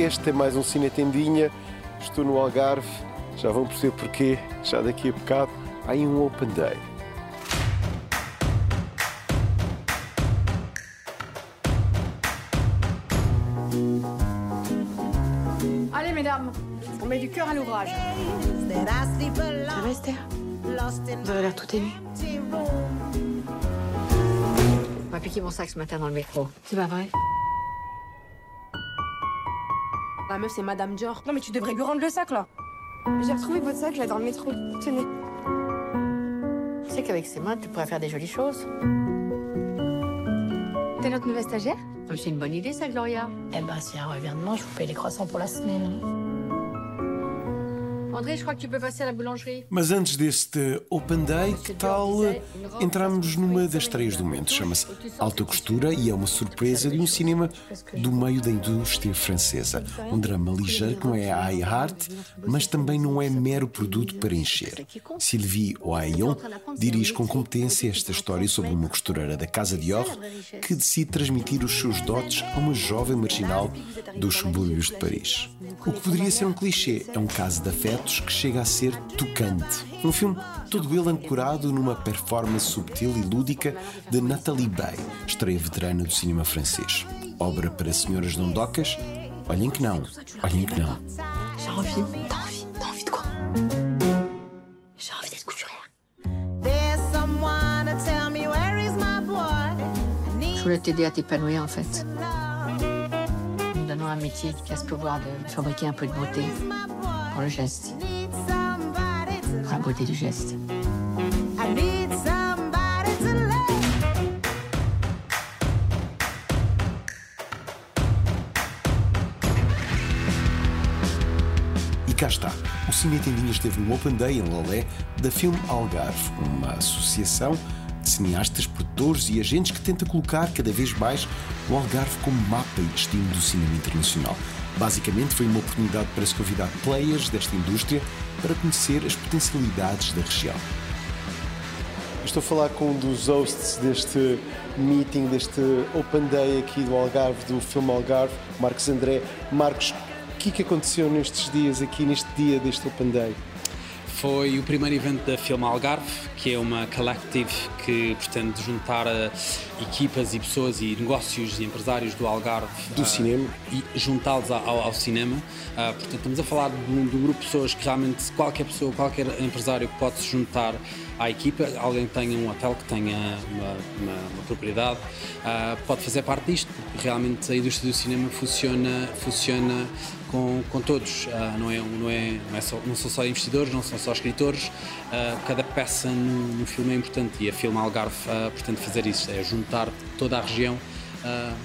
Este é mais um Cine Tendinha. Estou no Algarve. Já vão perceber porquê. Já daqui a bocado. Há aí um Open Day. Allez, mesdames, on met du cœur à l'ouvrage. Ça va, Esther Vous avez l'air tout ému. On m'a piqué mon sac ce matin dans le métro. C'est pas vrai La meuf, c'est Madame Dior. Non, mais tu devrais lui rendre le sac, là. J'ai retrouvé votre sac, là, dans le métro. Tenez. Tu sais qu'avec ses mains, tu pourrais faire des jolies choses. T'es notre nouvelle stagiaire? C'est une bonne idée, ça, Gloria. Eh ben, si elle revient demain, je vous paye les croissants pour la semaine. André, je crois que tu peux passer à la boulangerie. Mas antes deste Open Day, que tal entrarmos numa das estreias do momento? Chama-se Alta Costura e é uma surpresa de um cinema do meio da indústria francesa. Um drama ligeiro que não é high art, mas também não é mero produto para encher. Sylvie Oaillon dirige com competência esta história sobre uma costureira da Casa Dior que decide transmitir os seus dotes a uma jovem marginal dos subúrbios de Paris. O que poderia ser um clichê é um caso de que chega a ser tocante. Um filme todo ele ancorado numa performance subtil e lúdica de Nathalie Bay, estreia veterana do cinema francês. Obra para senhoras dondocas? Olhem que não, olhem que não. J'ai envie. T'as envie T'as envie de quoi J'ai envie d'être couturière. Je voulais t'aider à t'épanouir, en fait. Nous donnons un métier qui a ce pouvoir de fabriquer un peu de beauté pour geste, la beauté du geste. E cá está. O Cine Tendinhas esteve no Open Day em Lolé da Film Algarve, uma associação de cineastas, produtores e agentes que tenta colocar cada vez mais o Algarve como mapa e destino do cinema internacional. Basicamente, foi uma oportunidade para se convidar players desta indústria para conhecer as potencialidades da região. Estou a falar com um dos hosts deste meeting, deste Open Day aqui do Algarve, do Filme Algarve, Marcos André. Marcos, o que é que aconteceu nestes dias aqui, neste dia deste Open Day? Foi o primeiro evento da Film Algarve, que é uma collective que pretende juntar eh, equipas e pessoas e negócios e empresários do Algarve. Do ah, cinema. E juntá-los ao, ao cinema. Ah, portanto, estamos a falar de um, de um grupo de pessoas que realmente qualquer pessoa, qualquer empresário pode se juntar à equipa. Alguém que tenha um hotel, que tenha uma, uma- uma propriedade, ah, pode fazer parte disto, realmente a indústria do cinema funciona, funciona com, com todos. Ah, não, é, não, é, não, é só, não são só investidores, não são só escritores. Ah, cada peça no, no filme é importante e a Filme Algarve ah, pretende fazer isso, é juntar toda a região.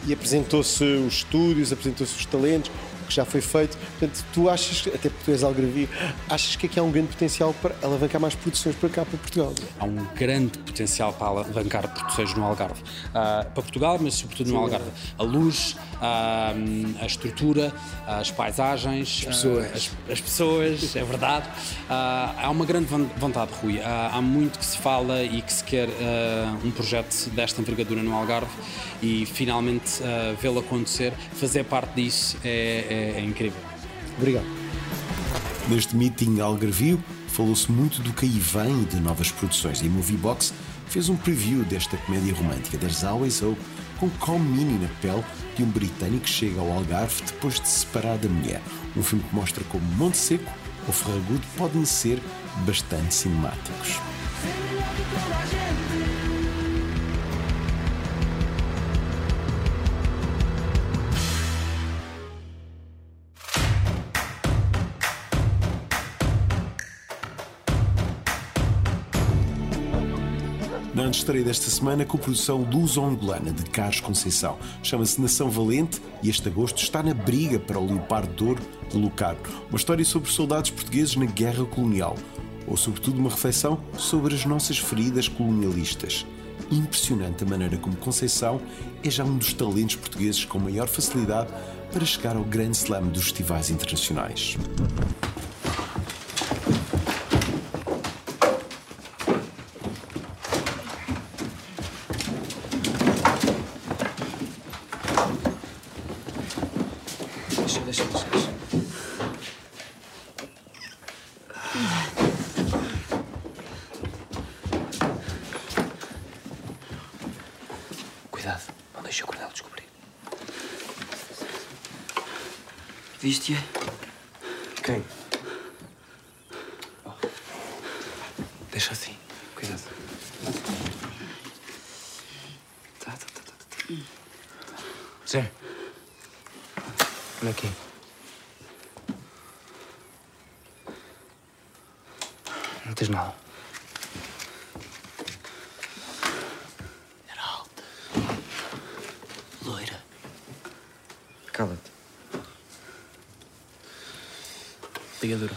E apresentou-se os estúdios, apresentou-se os talentos, o que já foi feito. Portanto, tu achas, até porque tu és algarvio, achas que aqui há um grande potencial para alavancar mais produções para cá, para Portugal? há um grande potencial para alavancar produções no Algarve. Para Portugal, mas sobretudo no Algarve. A luz, ah, a estrutura, as paisagens, as pessoas. as, as pessoas, é verdade. Ah, há uma grande von- vontade, Rui. Ah, há muito que se fala e que se quer ah, um projeto desta envergadura no Algarve e finalmente vê-lo acontecer, fazer parte disso é, é- é incrível. Obrigado. Neste meeting algarvio, falou-se muito do que aí vem e de novas produções. E a Moviebox fez um preview desta comédia romântica, There's Always Hope, com Meaning na pele de um britânico que chega ao Algarve depois de se separar da mulher. Um filme que mostra como Monte Seco ou Ferragudo podem ser bastante cinemáticos. Na antestreia desta semana, com produção luso-angolana de Carlos Conceição. Chama-se Nação Valente e este agosto está na briga para o Leopardo de Ouro de Lucarno. Uma história sobre soldados portugueses na guerra colonial. Ou, sobretudo, uma reflexão sobre as nossas feridas colonialistas. Impressionante a maneira como Conceição é já um dos talentos portugueses com maior facilidade para chegar ao grande slam dos festivais internacionais. deixa, deixa, deixa. Cuidado, não deixe o coronel descobrir. Viste-a? Quem? Deixa assim, cuidado. Olha aqui. Não tens nada. Era alta. Loira. Cala-te. Ligadura.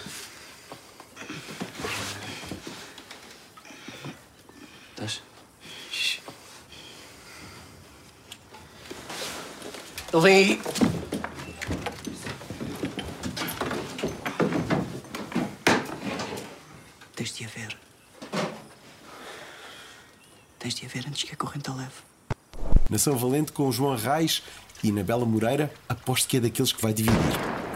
Estás? Ele vem aí. Tens de a ver. Tens de a ver antes que a corrente a leve. Nação Valente com João Reis e na Bela Moreira, aposto que é daqueles que vai dividir.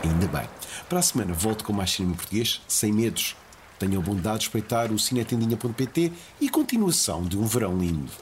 Ainda bem. Para a semana volto com mais cinema português, sem medos. Tenham a bondade de respeitar o cinetendinha.pt e continuação de um verão lindo.